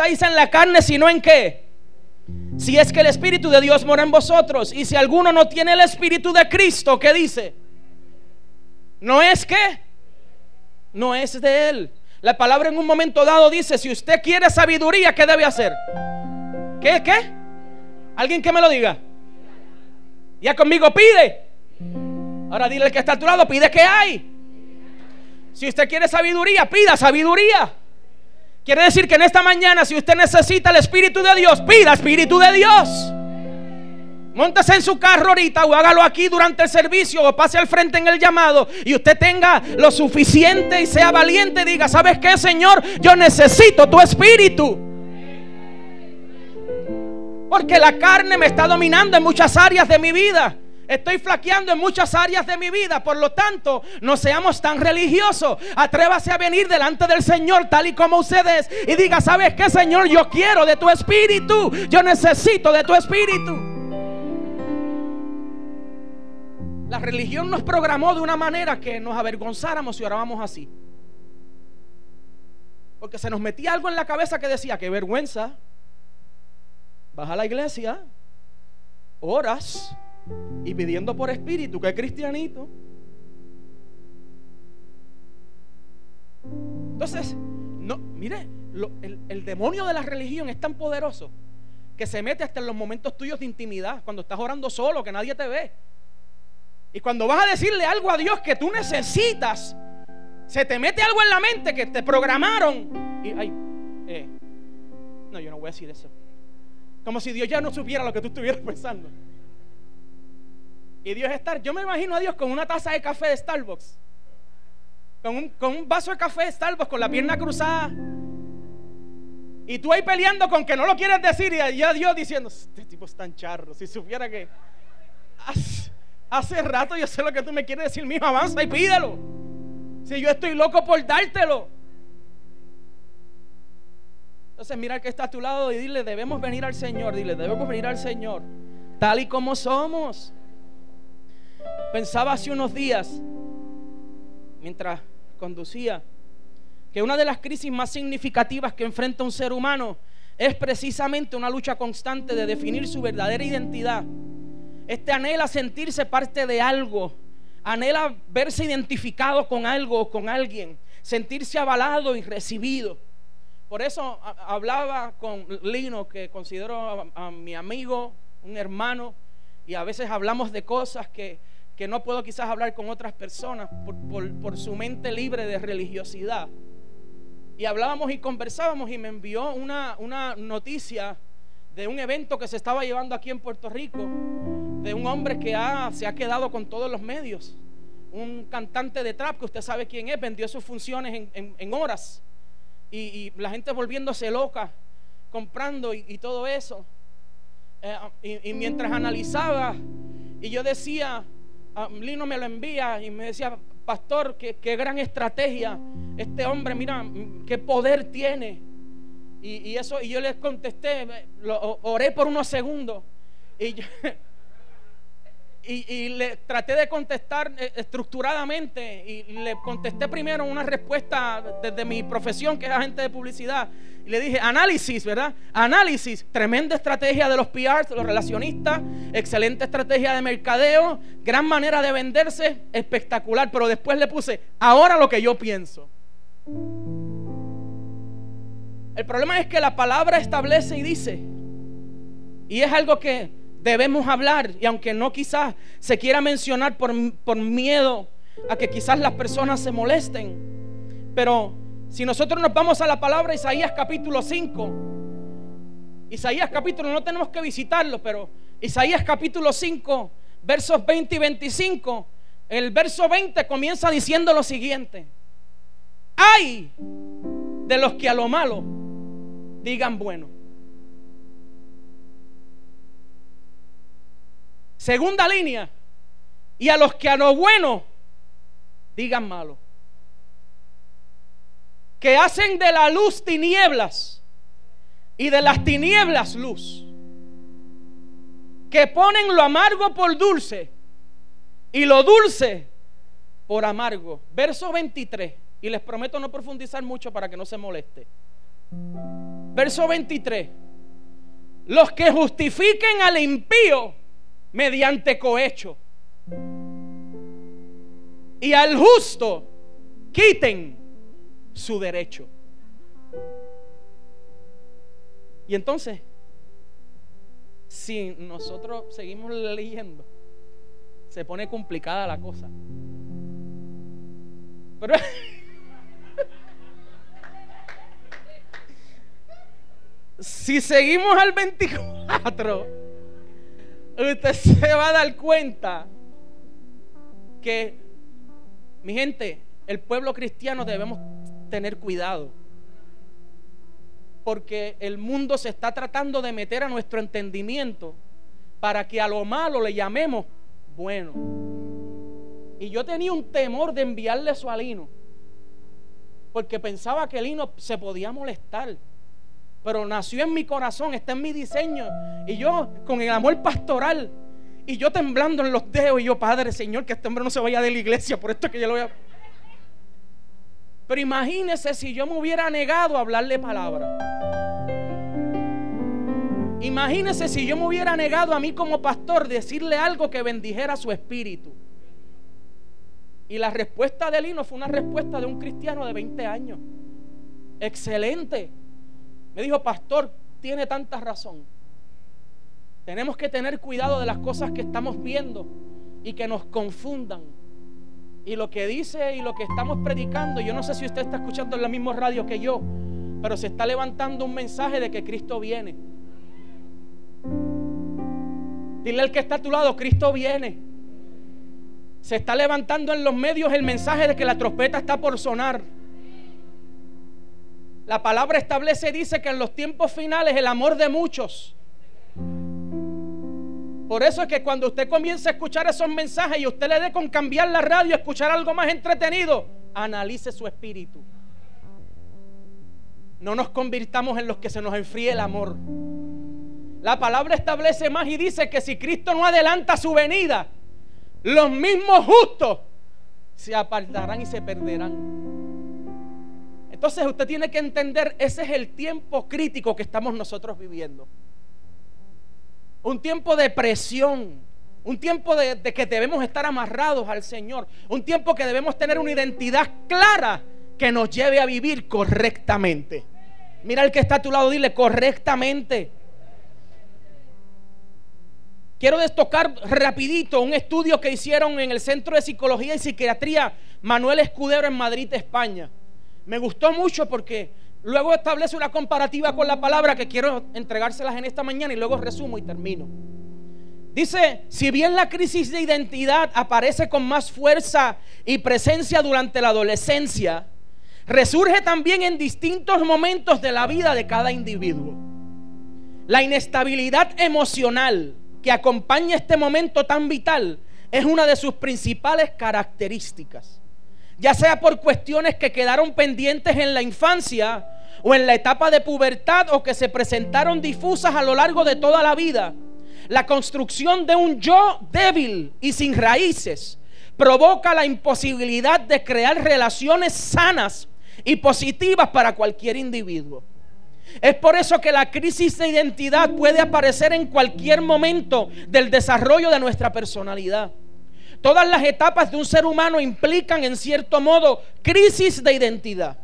estáis en la carne, sino en qué? Si es que el Espíritu de Dios mora en vosotros. Y si alguno no tiene el Espíritu de Cristo, ¿qué dice? No es que, no es de Él. La palabra en un momento dado dice, si usted quiere sabiduría, ¿qué debe hacer? ¿Qué? ¿Qué? ¿Alguien que me lo diga? Ya conmigo pide. Ahora dile al que está a tu lado, pide que hay. Si usted quiere sabiduría, pida sabiduría. Quiere decir que en esta mañana, si usted necesita el Espíritu de Dios, pida Espíritu de Dios. Móntese en su carro ahorita o hágalo aquí durante el servicio o pase al frente en el llamado y usted tenga lo suficiente y sea valiente diga, ¿sabes qué, Señor? Yo necesito tu espíritu. Porque la carne me está dominando en muchas áreas de mi vida. Estoy flaqueando en muchas áreas de mi vida. Por lo tanto, no seamos tan religiosos. Atrévase a venir delante del Señor tal y como ustedes. Y diga, ¿sabes qué, Señor? Yo quiero de tu espíritu. Yo necesito de tu espíritu. La religión nos programó de una manera que nos avergonzáramos si orábamos así. Porque se nos metía algo en la cabeza que decía, qué vergüenza. Vas a la iglesia, oras y pidiendo por espíritu, que cristianito. Entonces, no, mire, el, el demonio de la religión es tan poderoso que se mete hasta en los momentos tuyos de intimidad, cuando estás orando solo, que nadie te ve. Y cuando vas a decirle algo a Dios que tú necesitas, se te mete algo en la mente que te programaron. Y, ay, eh, no, yo no voy a decir eso. Como si Dios ya no supiera lo que tú estuvieras pensando. Y Dios estar, yo me imagino a Dios con una taza de café de Starbucks. Con un, con un vaso de café de Starbucks, con la pierna cruzada. Y tú ahí peleando con que no lo quieres decir. Y ya Dios diciendo, este tipo es tan charro. Si supiera que hace, hace rato yo sé lo que tú me quieres decir, mijo, avanza y pídelo. Si yo estoy loco por dártelo. Entonces mira al que está a tu lado y dile, debemos venir al Señor. Dile, debemos venir al Señor. Tal y como somos. Pensaba hace unos días, mientras conducía, que una de las crisis más significativas que enfrenta un ser humano es precisamente una lucha constante de definir su verdadera identidad. Este anhela sentirse parte de algo, anhela verse identificado con algo o con alguien, sentirse avalado y recibido. Por eso hablaba con Lino, que considero a, a mi amigo, un hermano, y a veces hablamos de cosas que, que no puedo quizás hablar con otras personas por, por, por, su mente libre de religiosidad. Y hablábamos y conversábamos y me envió una, una noticia de un evento que se estaba llevando aquí en Puerto Rico, de un hombre que ha, se ha quedado con todos los medios, un cantante de trap que usted sabe quién es, vendió sus funciones en, en, horas y, y, la gente volviéndose loca, comprando y, y todo eso. Eh, y, mientras analizaba, y yo decía, Lino me lo envía y me decía, pastor, qué, qué gran estrategia. Este hombre, mira, qué poder tiene. Y, y, eso, y yo les contesté, lo, oré por unos segundos. Y yo, y, le traté de contestar estructuradamente y le contesté primero una respuesta desde mi profesión, que es agente de publicidad. Y le dije, análisis, ¿verdad? Análisis, tremenda estrategia de los PRs, los relacionistas, excelente estrategia de mercadeo, gran manera de venderse, espectacular. Pero después le puse, ahora lo que yo pienso. El problema es que la palabra establece y dice, y es algo que debemos hablar y aunque no quizás se quiera mencionar por, por, miedo a que quizás las personas se molesten, pero si nosotros nos vamos a la palabra Isaías capítulo 5, Isaías capítulo, no tenemos que visitarlo, pero Isaías capítulo 5, versos 20 y 25, el verso 20 comienza diciendo lo siguiente, hay de los que a lo malo digan bueno. Segunda línea. Y a los que a lo bueno digan malo. Que hacen de la luz tinieblas y de las tinieblas luz. Que ponen lo amargo por dulce y lo dulce por amargo. Verso 23. Y les prometo no profundizar mucho para que no se moleste. Verso 23. Los que justifiquen al impío mediante cohecho y al justo quiten su derecho. Y entonces, si nosotros seguimos leyendo, se pone complicada la cosa. Pero si seguimos al 24, usted se va a dar cuenta que, mi gente, el pueblo cristiano debemos tener cuidado. Porque el mundo se está tratando de meter a nuestro entendimiento para que a lo malo le llamemos bueno. Y yo tenía un temor de enviarle eso a Lino. Porque pensaba que Lino se podía molestar. Pero nació en mi corazón, está en mi diseño. Y yo, con el amor pastoral, y yo temblando en los dedos, y yo, Padre, Señor, que este hombre no se vaya de la iglesia, por esto que yo lo voy a. Pero imagínese si yo me hubiera negado a hablarle palabra. Imagínese si yo me hubiera negado a mí como pastor decirle algo que bendijera su espíritu. Y la respuesta de Lino fue una respuesta de un cristiano de 20 años. Excelente. Me dijo, pastor, tiene tanta razón. Tenemos que tener cuidado de las cosas que estamos viendo y que nos confundan. Y lo que dice y lo que estamos predicando, yo no sé si usted está escuchando en la misma radio que yo, pero se está levantando un mensaje de que Cristo viene. Dile al que está a tu lado, Cristo viene. Se está levantando en los medios el mensaje de que la trompeta está por sonar. La palabra establece y dice que en los tiempos finales el amor de muchos. Por eso es que cuando usted comience a escuchar esos mensajes y usted le dé con cambiar la radio, escuchar algo más entretenido, analice su espíritu. No nos convirtamos en los que se nos enfríe el amor. La palabra establece más y dice que si Cristo no adelanta su venida, los mismos justos se apartarán y se perderán. Entonces usted tiene que entender, ese es el tiempo crítico que estamos nosotros viviendo. Un tiempo de presión, un tiempo de, que debemos estar amarrados al Señor, un tiempo que debemos tener una identidad clara que nos lleve a vivir correctamente. Mira el que está a tu lado, dile correctamente. Quiero destacar rapidito un estudio que hicieron en el Centro de Psicología y Psiquiatría Manuel Escudero en Madrid, España. Me gustó mucho porque luego establece una comparativa con la palabra que quiero entregárselas en esta mañana y luego resumo y termino. Dice, si bien la crisis de identidad aparece con más fuerza y presencia durante la adolescencia, resurge también en distintos momentos de la vida de cada individuo. La inestabilidad emocional que acompaña este momento tan vital es una de sus principales características ya sea por cuestiones que quedaron pendientes en la infancia o en la etapa de pubertad o que se presentaron difusas a lo largo de toda la vida. La construcción de un yo débil y sin raíces provoca la imposibilidad de crear relaciones sanas y positivas para cualquier individuo. Es por eso que la crisis de identidad puede aparecer en cualquier momento del desarrollo de nuestra personalidad. Todas las etapas de un ser humano implican en cierto modo crisis de identidad.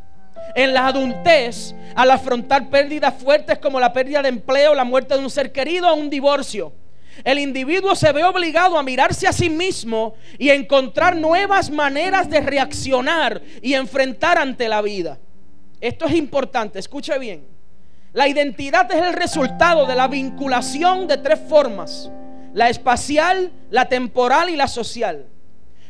En la adultez, al afrontar pérdidas fuertes como la pérdida de empleo, la muerte de un ser querido o un divorcio, el individuo se ve obligado a mirarse a sí mismo y encontrar nuevas maneras de reaccionar y enfrentar ante la vida. Esto es importante, escuche bien. La identidad es el resultado de la vinculación de tres formas la espacial, la temporal y la social.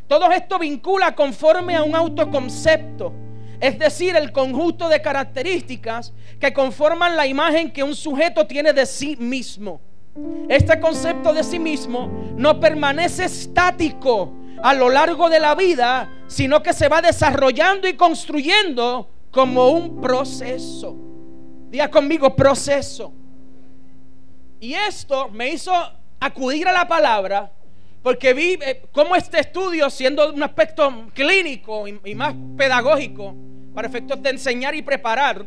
Todo esto vincula conforme a un autoconcepto, es decir, el conjunto de características que conforman la imagen que un sujeto tiene de sí mismo. Este concepto de sí mismo no permanece estático a lo largo de la vida, sino que se va desarrollando y construyendo como un proceso. Diga conmigo, proceso. Y esto me hizo acudir a la palabra porque vi eh, cómo este estudio, siendo un aspecto clínico y, más pedagógico, para efectos de enseñar y preparar,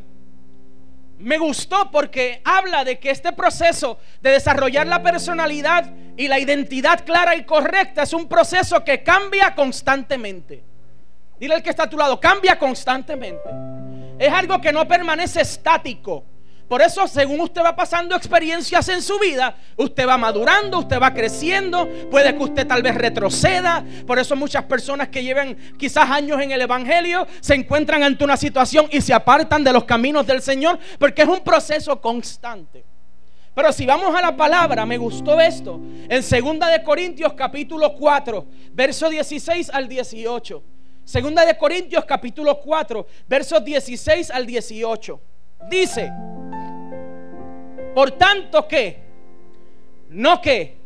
me gustó porque habla de que este proceso de desarrollar la personalidad y la identidad clara y correcta es un proceso que cambia constantemente. Dile al que está a tu lado, cambia constantemente. Es algo que no permanece estático. Por eso, según usted va pasando experiencias en su vida, usted va madurando, usted va creciendo, puede que usted tal vez retroceda. Por eso muchas personas que llevan quizás años en el Evangelio se encuentran ante una situación y se apartan de los caminos del Señor, porque es un proceso constante. Pero si vamos a la palabra, me gustó esto. En 2 de Corintios capítulo 4, verso 16 al 18. Segunda de Corintios capítulo 4, versos 16 al 18. Dice, por tanto que, no que,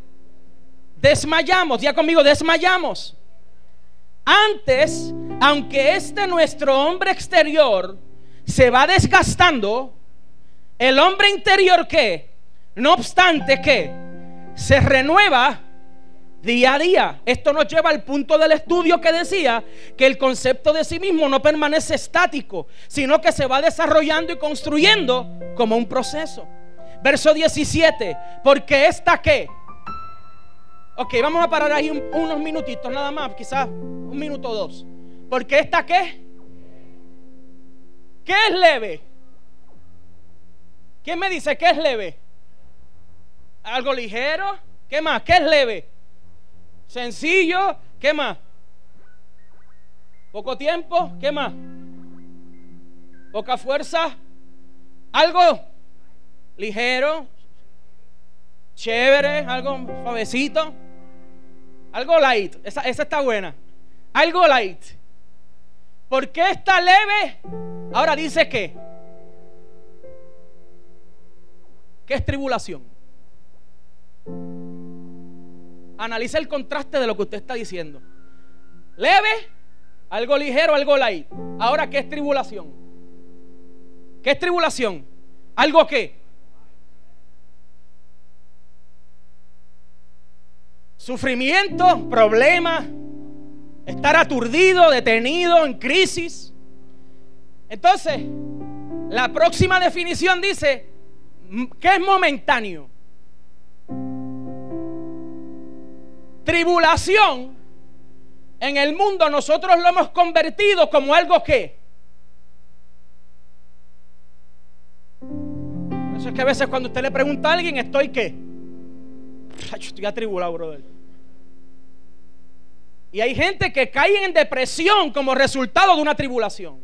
desmayamos, ya conmigo, desmayamos. Antes, aunque este nuestro hombre exterior se va desgastando, el hombre interior que, no obstante que, se renueva día a día. Esto nos lleva al punto del estudio que decía que el concepto de sí mismo no permanece estático, sino que se va desarrollando y construyendo como un proceso. Verso 17. Porque esta que. Ok, vamos a parar ahí unos minutitos nada más, quizás un minuto o dos. Porque esta qué. ¿Qué es leve? ¿Quién me dice qué es leve? ¿Algo ligero? ¿Qué más? ¿Qué es leve? Sencillo. ¿Qué más? Poco tiempo. ¿Qué más? Poca fuerza. Algo ligero, chévere, algo suavecito, algo light. Esa, está buena. Algo light. ¿Por qué está leve? Ahora dice que. ¿Qué es tribulación? Analiza el contraste de lo que usted está diciendo. Leve, algo ligero, algo light. Ahora, ¿qué es tribulación? ¿Qué es tribulación? ¿Algo qué? Sufrimiento, problema, estar aturdido, detenido, en crisis. Entonces, la próxima definición dice que es momentáneo. Tribulación en el mundo nosotros lo hemos convertido como algo que... eso es que a veces cuando usted le pregunta a alguien, estoy qué. Estoy atribulado, brother. Y hay gente que cae en depresión como resultado de una tribulación.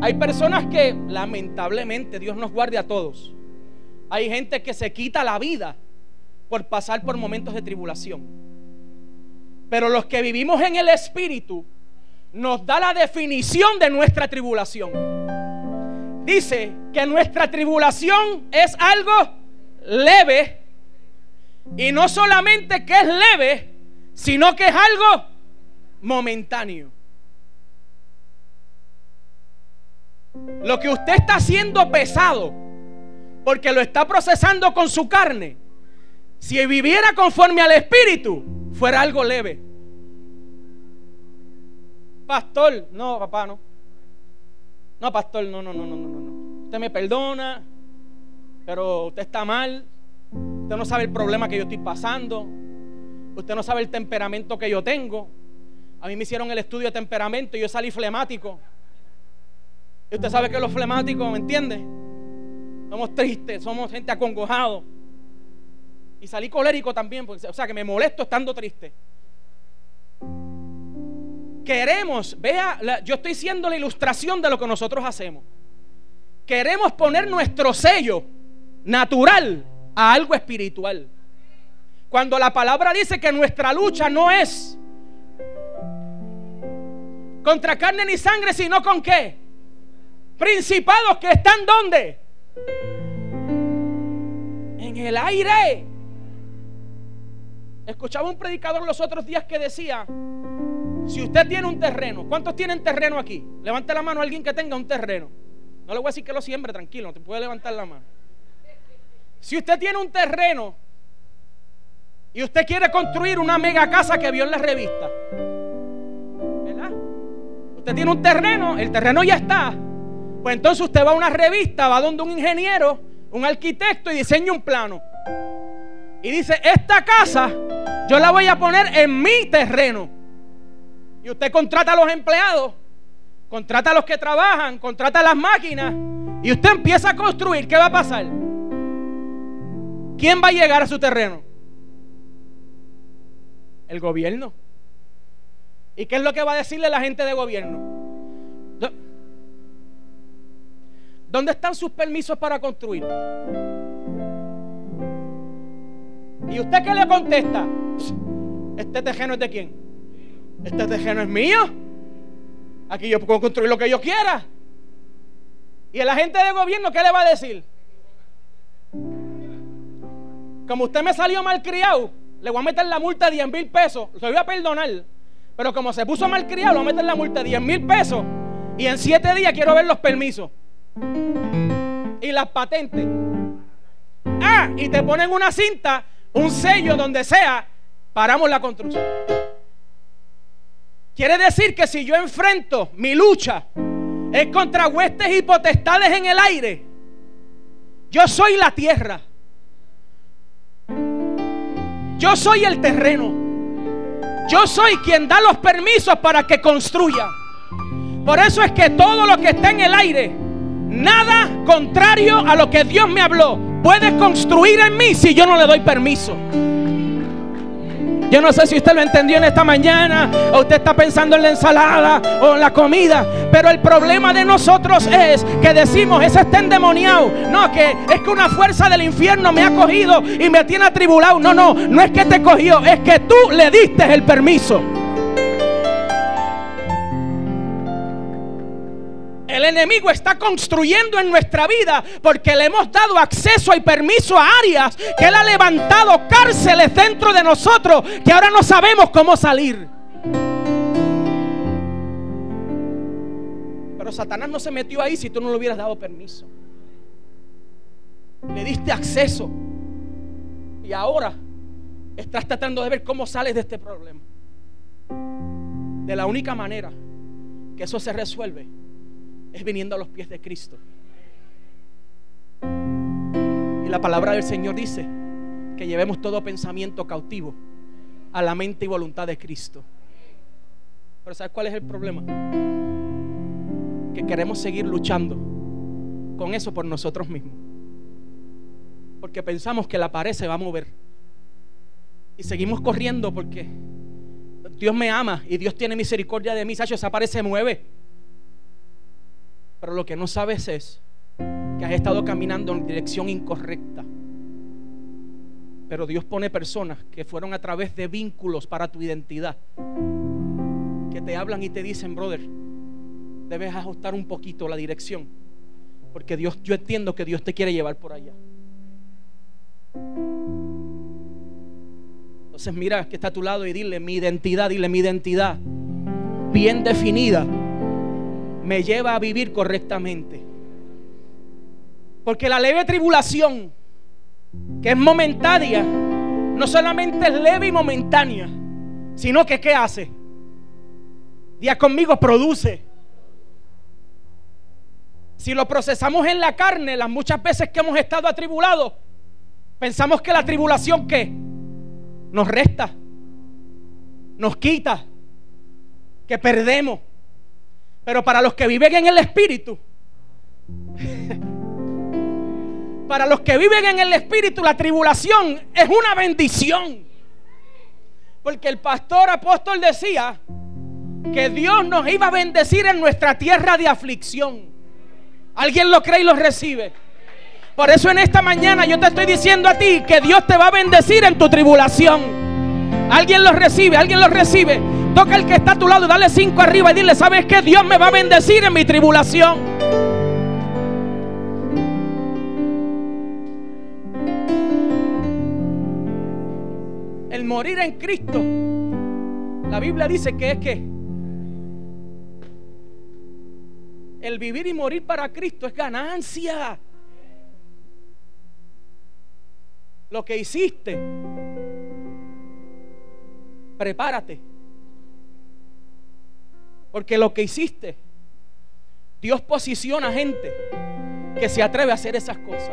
Hay personas que, lamentablemente, Dios nos guarde a todos. Hay gente que se quita la vida por pasar por momentos de tribulación. Pero los que vivimos en el Espíritu nos da la definición de nuestra tribulación. Dice que nuestra tribulación es algo leve. Y no solamente que es leve, sino que es algo momentáneo. Lo que usted está haciendo pesado, porque lo está procesando con su carne, si viviera conforme al Espíritu, fuera algo leve. Pastor, no, papá, no. No, pastor, no, no, no, no, no, no. Usted me perdona, pero usted está mal. Usted no sabe el problema que yo estoy pasando. Usted no sabe el temperamento que yo tengo. A mí me hicieron el estudio de temperamento y yo salí flemático. Y usted sabe que los flemáticos, ¿me entiende? Somos tristes, somos gente acongojado. Y salí colérico también, o sea que me molesto estando triste. Queremos, vea, yo estoy siendo la ilustración de lo que nosotros hacemos. Queremos poner nuestro sello natural a algo espiritual. Cuando la palabra dice que nuestra lucha no es contra carne ni sangre, sino con qué? Principados que están donde? En el aire. Escuchaba un predicador los otros días que decía, si usted tiene un terreno, ¿cuántos tienen terreno aquí? Levante la mano a alguien que tenga un terreno. No le voy a decir que lo siembre, tranquilo, no te puede levantar la mano. Si usted tiene un terreno y usted quiere construir una mega casa que vio en la revista. ¿Verdad? Usted tiene un terreno, el terreno ya está. Pues entonces usted va a una revista, va donde un ingeniero, un arquitecto y diseña un plano. Y dice, esta casa yo la voy a poner en mi terreno. Y usted contrata a los empleados, contrata a los que trabajan, contrata a las máquinas. Y usted empieza a construir. ¿Qué va a pasar? ¿Quién va a llegar a su terreno? El gobierno. ¿Y qué es lo que va a decirle la gente de gobierno? ¿Dónde están sus permisos para construir? ¿Y usted qué le contesta? ¿Este terreno es de quién? ¿Este terreno es mío? Aquí yo puedo construir lo que yo quiera. ¿Y el agente de gobierno qué le va a decir? Como usted me salió mal criado, le voy a meter la multa de 10 mil pesos. Se voy a perdonar. Pero como se puso mal criado, le voy a meter la multa de 10 mil pesos. Y en siete días quiero ver los permisos. Y las patentes. Ah, y te ponen una cinta, un sello donde sea, paramos la construcción. Quiere decir que si yo enfrento mi lucha es contra huestes y potestades en el aire, yo soy la tierra. Yo soy el terreno. Yo soy quien da los permisos para que construya. Por eso es que todo lo que está en el aire, nada contrario a lo que Dios me habló, puede construir en mí si yo no le doy permiso. Yo no sé si usted lo entendió en esta mañana o usted está pensando en la ensalada o en la comida, pero el problema de nosotros es que decimos, ese está endemoniado. No, que es que una fuerza del infierno me ha cogido y me tiene atribulado. No, no, no es que te cogió, es que tú le diste el permiso. El enemigo está construyendo en nuestra vida porque le hemos dado acceso y permiso a áreas que él ha levantado cárceles dentro de nosotros que ahora no sabemos cómo salir. Pero Satanás no se metió ahí si tú no le hubieras dado permiso. Le diste acceso. Y ahora estás tratando de ver cómo sales de este problema. De la única manera que eso se resuelve es viniendo a los pies de Cristo. Y la palabra del Señor dice que llevemos todo pensamiento cautivo a la mente y voluntad de Cristo. Pero ¿sabes cuál es el problema? Que queremos seguir luchando con eso por nosotros mismos. Porque pensamos que la pared se va a mover. Y seguimos corriendo porque Dios me ama y Dios tiene misericordia de mí. Sacho, esa pared se mueve. Pero lo que no sabes es que has estado caminando en dirección incorrecta. Pero Dios pone personas que fueron a través de vínculos para tu identidad. Que te hablan y te dicen, brother, debes ajustar un poquito la dirección. Porque Dios, yo entiendo que Dios te quiere llevar por allá. Entonces mira que está a tu lado y dile mi identidad, dile mi identidad bien definida me lleva a vivir correctamente. Porque la leve tribulación, que es momentánea, no solamente es leve y momentánea, sino que ¿qué hace? Día conmigo produce. Si lo procesamos en la carne, las muchas veces que hemos estado atribulados, pensamos que la tribulación ¿qué? Nos resta, nos quita, que perdemos. Pero para los que viven en el Espíritu, para los que viven en el Espíritu, la tribulación es una bendición. Porque el pastor apóstol decía que Dios nos iba a bendecir en nuestra tierra de aflicción. ¿Alguien lo cree y lo recibe? Por eso en esta mañana yo te estoy diciendo a ti que Dios te va a bendecir en tu tribulación. ¿Alguien lo recibe? ¿Alguien lo recibe? Toca el que está a tu lado, dale cinco arriba y dile, ¿sabes qué? Dios me va a bendecir en mi tribulación. El morir en Cristo, la Biblia dice que es que el vivir y morir para Cristo es ganancia. Lo que hiciste, prepárate porque lo que hiciste, Dios posiciona gente que se atreve a hacer esas cosas.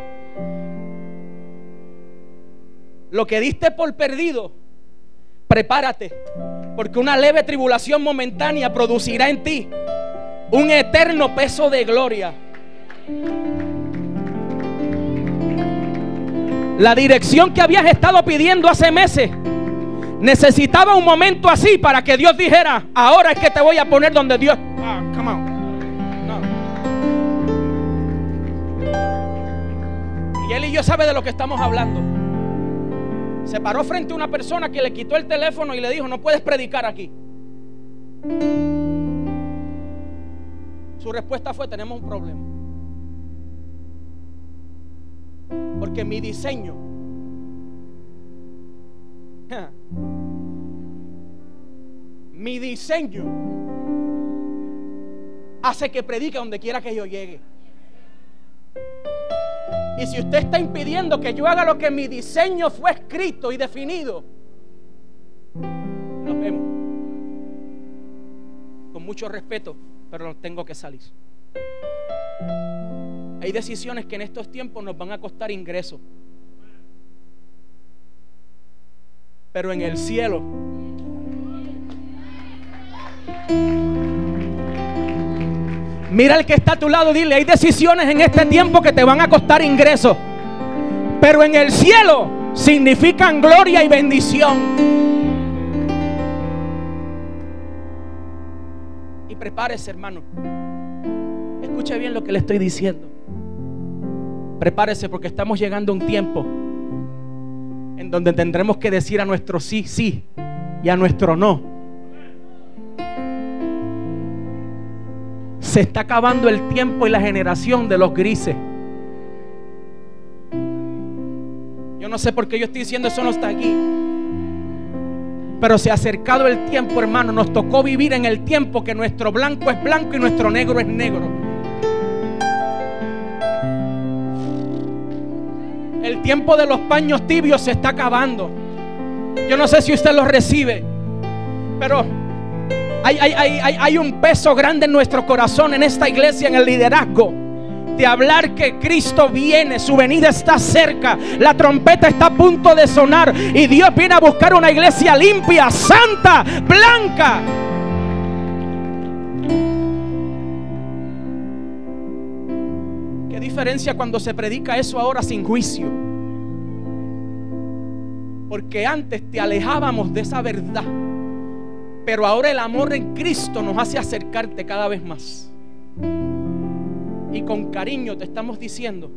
Lo que diste por perdido, prepárate, porque una leve tribulación momentánea producirá en ti un eterno peso de gloria. La dirección que habías estado pidiendo hace meses necesitaba un momento así para que Dios dijera, ahora es que te voy a poner donde Dios... Ah, come on. Y él y yo sabe de lo que estamos hablando. Se paró frente a una persona que le quitó el teléfono y le dijo, no puedes predicar aquí. Su respuesta fue, tenemos un problema. Porque mi diseño mi diseño hace que predique donde quiera que yo llegue. Y si usted está impidiendo que yo haga lo que mi diseño fue escrito y definido, nos vemos. Con mucho respeto, pero tengo que salir. Hay decisiones que en estos tiempos nos van a costar ingresos. Pero en el cielo Mira el que está a tu lado, dile, hay decisiones en este tiempo que te van a costar ingresos. Pero en el cielo significan gloria y bendición. Y prepárese, hermano. Escuche bien lo que le estoy diciendo. Prepárese porque estamos llegando a un tiempo en donde tendremos que decir a nuestro sí, sí y a nuestro no Se está acabando el tiempo y la generación de los grises. Yo no sé por qué yo estoy diciendo eso no está aquí. Pero se ha acercado el tiempo, hermano. Nos tocó vivir en el tiempo que nuestro blanco es blanco y nuestro negro es negro. El tiempo de los paños tibios se está acabando. Yo no sé si usted lo recibe, pero hay, un peso grande en nuestro corazón, en esta iglesia, en el liderazgo de hablar que Cristo viene, su venida está cerca, la trompeta está a punto de sonar y Dios viene a buscar una iglesia limpia, santa, blanca. Cuando se predica eso ahora sin juicio? Porque antes te alejábamos de esa verdad. Pero ahora el amor en Cristo nos hace acercarte cada vez más. Y con cariño te estamos diciendo,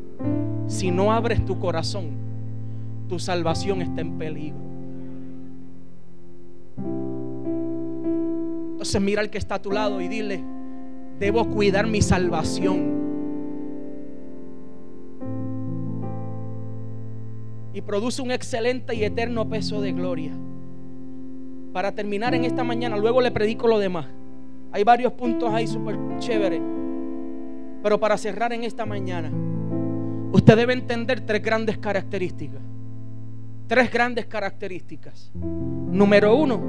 si no abres tu corazón, tu salvación está en peligro. Entonces mira al que está a tu lado y dile, debo cuidar mi salvación. Y produce un excelente y eterno peso de gloria para terminar en esta mañana, luego le predico lo demás. Hay varios puntos ahí súper chéveres. Pero para cerrar en esta mañana, usted debe entender tres grandes características. Tres grandes características. Número uno,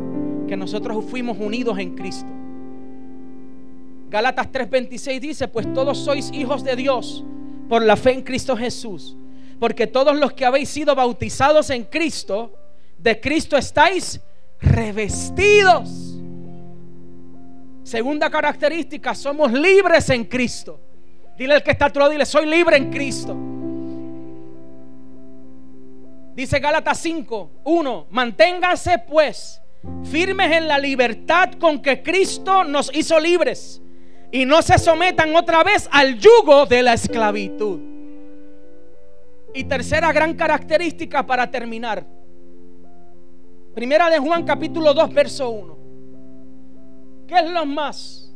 que nosotros fuimos unidos en Cristo. Galatas 3:26 dice, pues todos sois hijos de Dios por la fe en Cristo Jesús. Porque todos los que habéis sido bautizados en Cristo, de Cristo estáis revestidos. Segunda característica, somos libres en Cristo. Dile al que está a tu lado, dile, soy libre en Cristo. Dice Gálatas 5, 1, manténganse pues firmes en la libertad con que Cristo nos hizo libres y no se sometan otra vez al yugo de la esclavitud. Y tercera gran característica para terminar, Primera de Juan capítulo 2, verso 1. ¿Qué es lo más?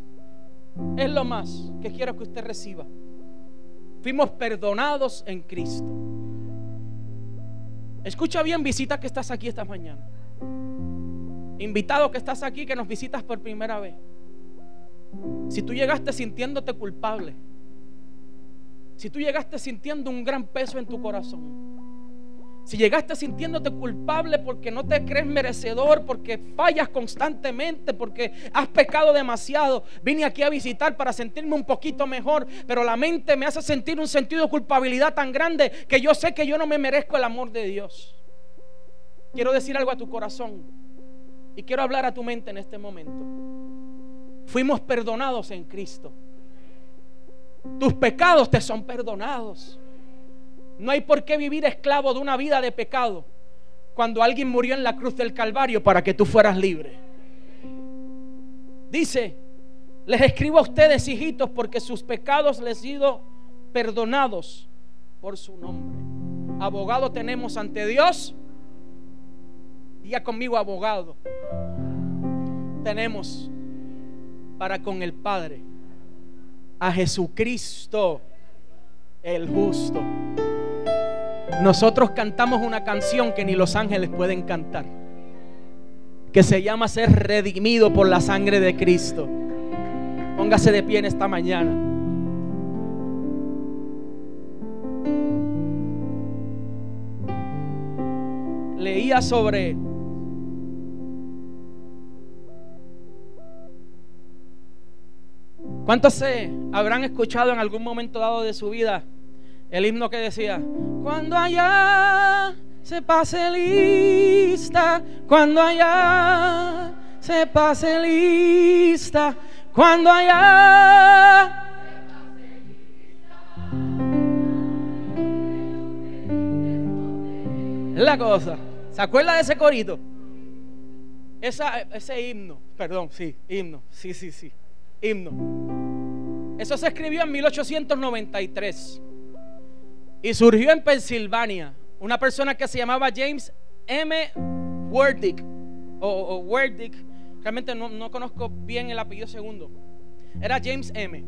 Es lo más que quiero que usted reciba. Fuimos perdonados en Cristo. Escucha bien, visita que estás aquí esta mañana. Invitado que estás aquí, que nos visitas por primera vez. Si tú llegaste sintiéndote culpable, si tú llegaste sintiendo un gran peso en tu corazón, si llegaste sintiéndote culpable porque no te crees merecedor, porque fallas constantemente, porque has pecado demasiado, vine aquí a visitar para sentirme un poquito mejor, pero la mente me hace sentir un sentido de culpabilidad tan grande que yo sé que yo no me merezco el amor de Dios. Quiero decir algo a tu corazón y quiero hablar a tu mente en este momento. Fuimos perdonados en Cristo. Tus pecados te son perdonados. No hay por qué vivir esclavo de una vida de pecado cuando alguien murió en la cruz del Calvario para que tú fueras libre. Dice, les escribo a ustedes, hijitos, porque sus pecados les han sido perdonados por su nombre. Abogado tenemos ante Dios. Diga conmigo, abogado. Tenemos para con el Padre a Jesucristo el justo nosotros cantamos una canción que ni los ángeles pueden cantar, que se llama ser redimido por la sangre de Cristo. Póngase de pie en esta mañana. Leía sobre ¿Cuántos se habrán escuchado en algún momento dado de su vida el himno que decía, cuando allá se pase lista, cuando allá se pase lista, cuando allá... Es la cosa. ¿Se acuerda de ese corito? Esa, ese himno, perdón, sí, himno, sí, sí, sí, himno. Eso se escribió en 1893. Y surgió en Pensilvania una persona que se llamaba James M. Werdick. O, Werdick. Realmente no, conozco bien el apellido segundo. Era James M.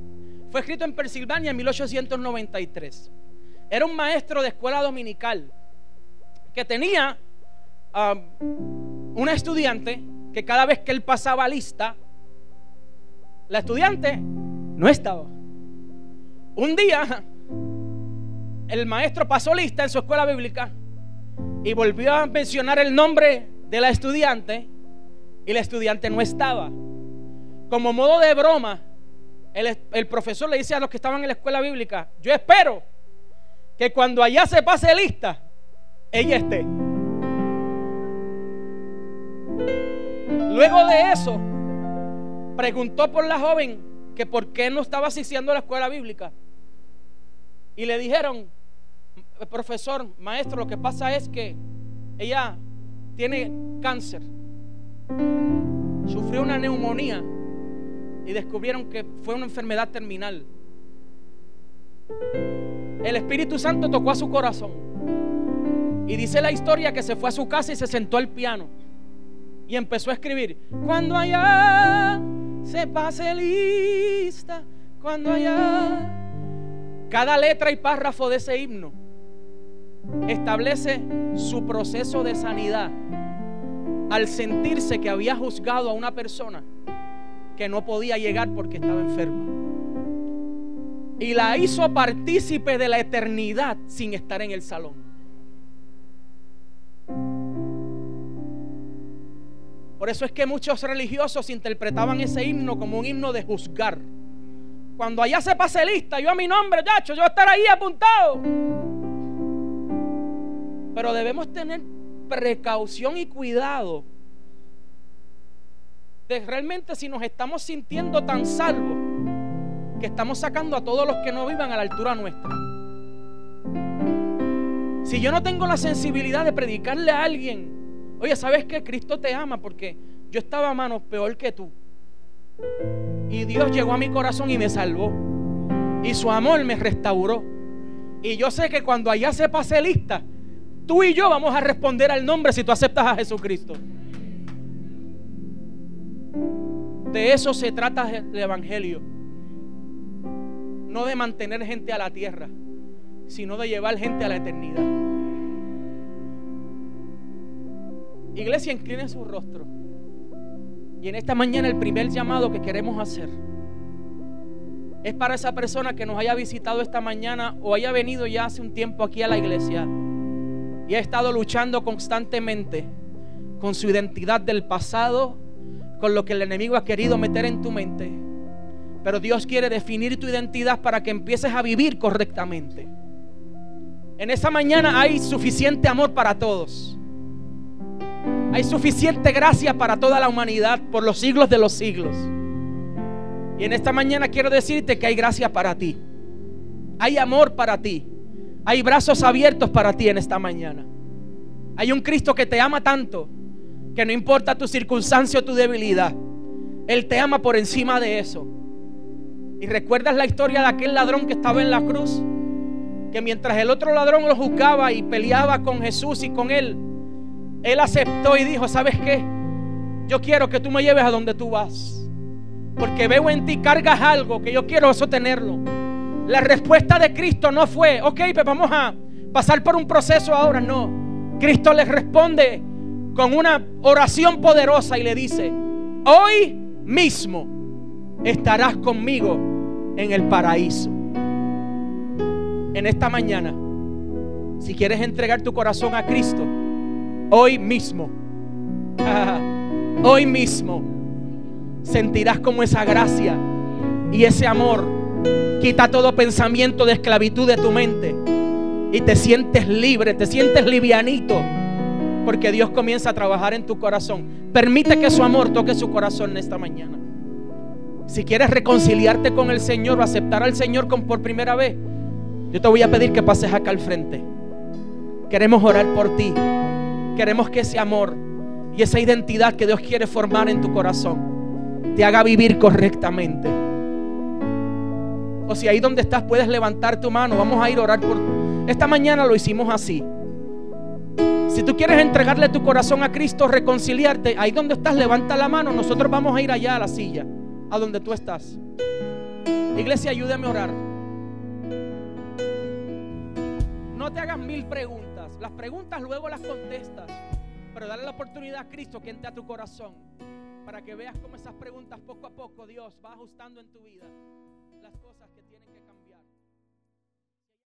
Fue escrito en Pensilvania en 1893. Era un maestro de escuela dominical que tenía um, una estudiante que cada vez que él pasaba lista, la estudiante no estaba. Un día el maestro pasó lista en su escuela bíblica y volvió a mencionar el nombre de la estudiante y la estudiante no estaba. Como modo de broma, el, profesor le dice a los que estaban en la escuela bíblica, yo espero que cuando allá se pase lista, ella esté. Luego de eso, preguntó por la joven que por qué no estaba asistiendo a la escuela bíblica. Y le dijeron, profesor, maestro, lo que pasa es que ella tiene cáncer, sufrió una neumonía y descubrieron que fue una enfermedad terminal. El Espíritu Santo tocó a su corazón y dice la historia que se fue a su casa y se sentó al piano y empezó a escribir, cuando allá se pase lista, cuando allá... Cada letra y párrafo de ese himno establece su proceso de sanidad al sentirse que había juzgado a una persona que no podía llegar porque estaba enferma. Y la hizo partícipe de la eternidad sin estar en el salón. Por eso es que muchos religiosos interpretaban ese himno como un himno de juzgar. Cuando allá se pase lista, yo a mi nombre, yacho, yo estar ahí apuntado. Pero debemos tener precaución y cuidado de realmente si nos estamos sintiendo tan salvos que estamos sacando a todos los que no vivan a la altura nuestra. Si yo no tengo la sensibilidad de predicarle a alguien, oye, ¿sabes que Cristo te ama porque yo estaba a manos peor que tú. Y Dios llegó a mi corazón y me salvó. Y su amor me restauró. Y yo sé que cuando allá se pase lista, Tú y yo vamos a responder al nombre si tú aceptas a Jesucristo. De eso se trata el Evangelio. No de mantener gente a la tierra, sino de llevar gente a la eternidad. Iglesia, incline su rostro. Y en esta mañana el primer llamado que queremos hacer es para esa persona que nos haya visitado esta mañana o haya venido ya hace un tiempo aquí a la iglesia y ha estado luchando constantemente con su identidad del pasado, con lo que el enemigo ha querido meter en tu mente. Pero Dios quiere definir tu identidad para que empieces a vivir correctamente. En esta mañana hay suficiente amor para todos. Hay suficiente gracia para toda la humanidad por los siglos de los siglos. Y en esta mañana quiero decirte que hay gracia para ti. Hay amor para ti. Hay brazos abiertos para ti en esta mañana. Hay un Cristo que te ama tanto que no importa tu circunstancia o tu debilidad. Él te ama por encima de eso. ¿Y recuerdas la historia de aquel ladrón que estaba en la cruz? Que mientras el otro ladrón lo juzgaba y peleaba con Jesús y con él, él aceptó y dijo, ¿sabes qué? Yo quiero que tú me lleves a donde tú vas. Porque veo en ti cargas algo que yo quiero sostenerlo. La respuesta de Cristo no fue, ok, pues vamos a pasar por un proceso ahora. No. Cristo les responde con una oración poderosa y le dice, hoy mismo estarás conmigo en el paraíso. En esta mañana, si quieres entregar tu corazón a Cristo, hoy mismo, hoy mismo sentirás como esa gracia y ese amor quita todo pensamiento de esclavitud de tu mente y te sientes libre, te sientes livianito porque Dios comienza a trabajar en tu corazón. Permite que su amor toque su corazón esta mañana. Si quieres reconciliarte con el Señor o aceptar al Señor por primera vez, yo te voy a pedir que pases acá al frente. Queremos orar por ti. Queremos que ese amor y esa identidad que Dios quiere formar en tu corazón te haga vivir correctamente. O si ahí donde estás puedes levantar tu mano, vamos a ir a orar por Esta mañana lo hicimos así. Si tú quieres entregarle tu corazón a Cristo, reconciliarte, ahí donde estás, levanta la mano. Nosotros vamos a ir allá a la silla, a donde tú estás. Iglesia, ayúdame a orar. No te hagas mil preguntas. Las preguntas luego las contestas. Pero dale la oportunidad a Cristo que entre a tu corazón. Para que veas cómo esas preguntas poco a poco Dios va ajustando en tu vida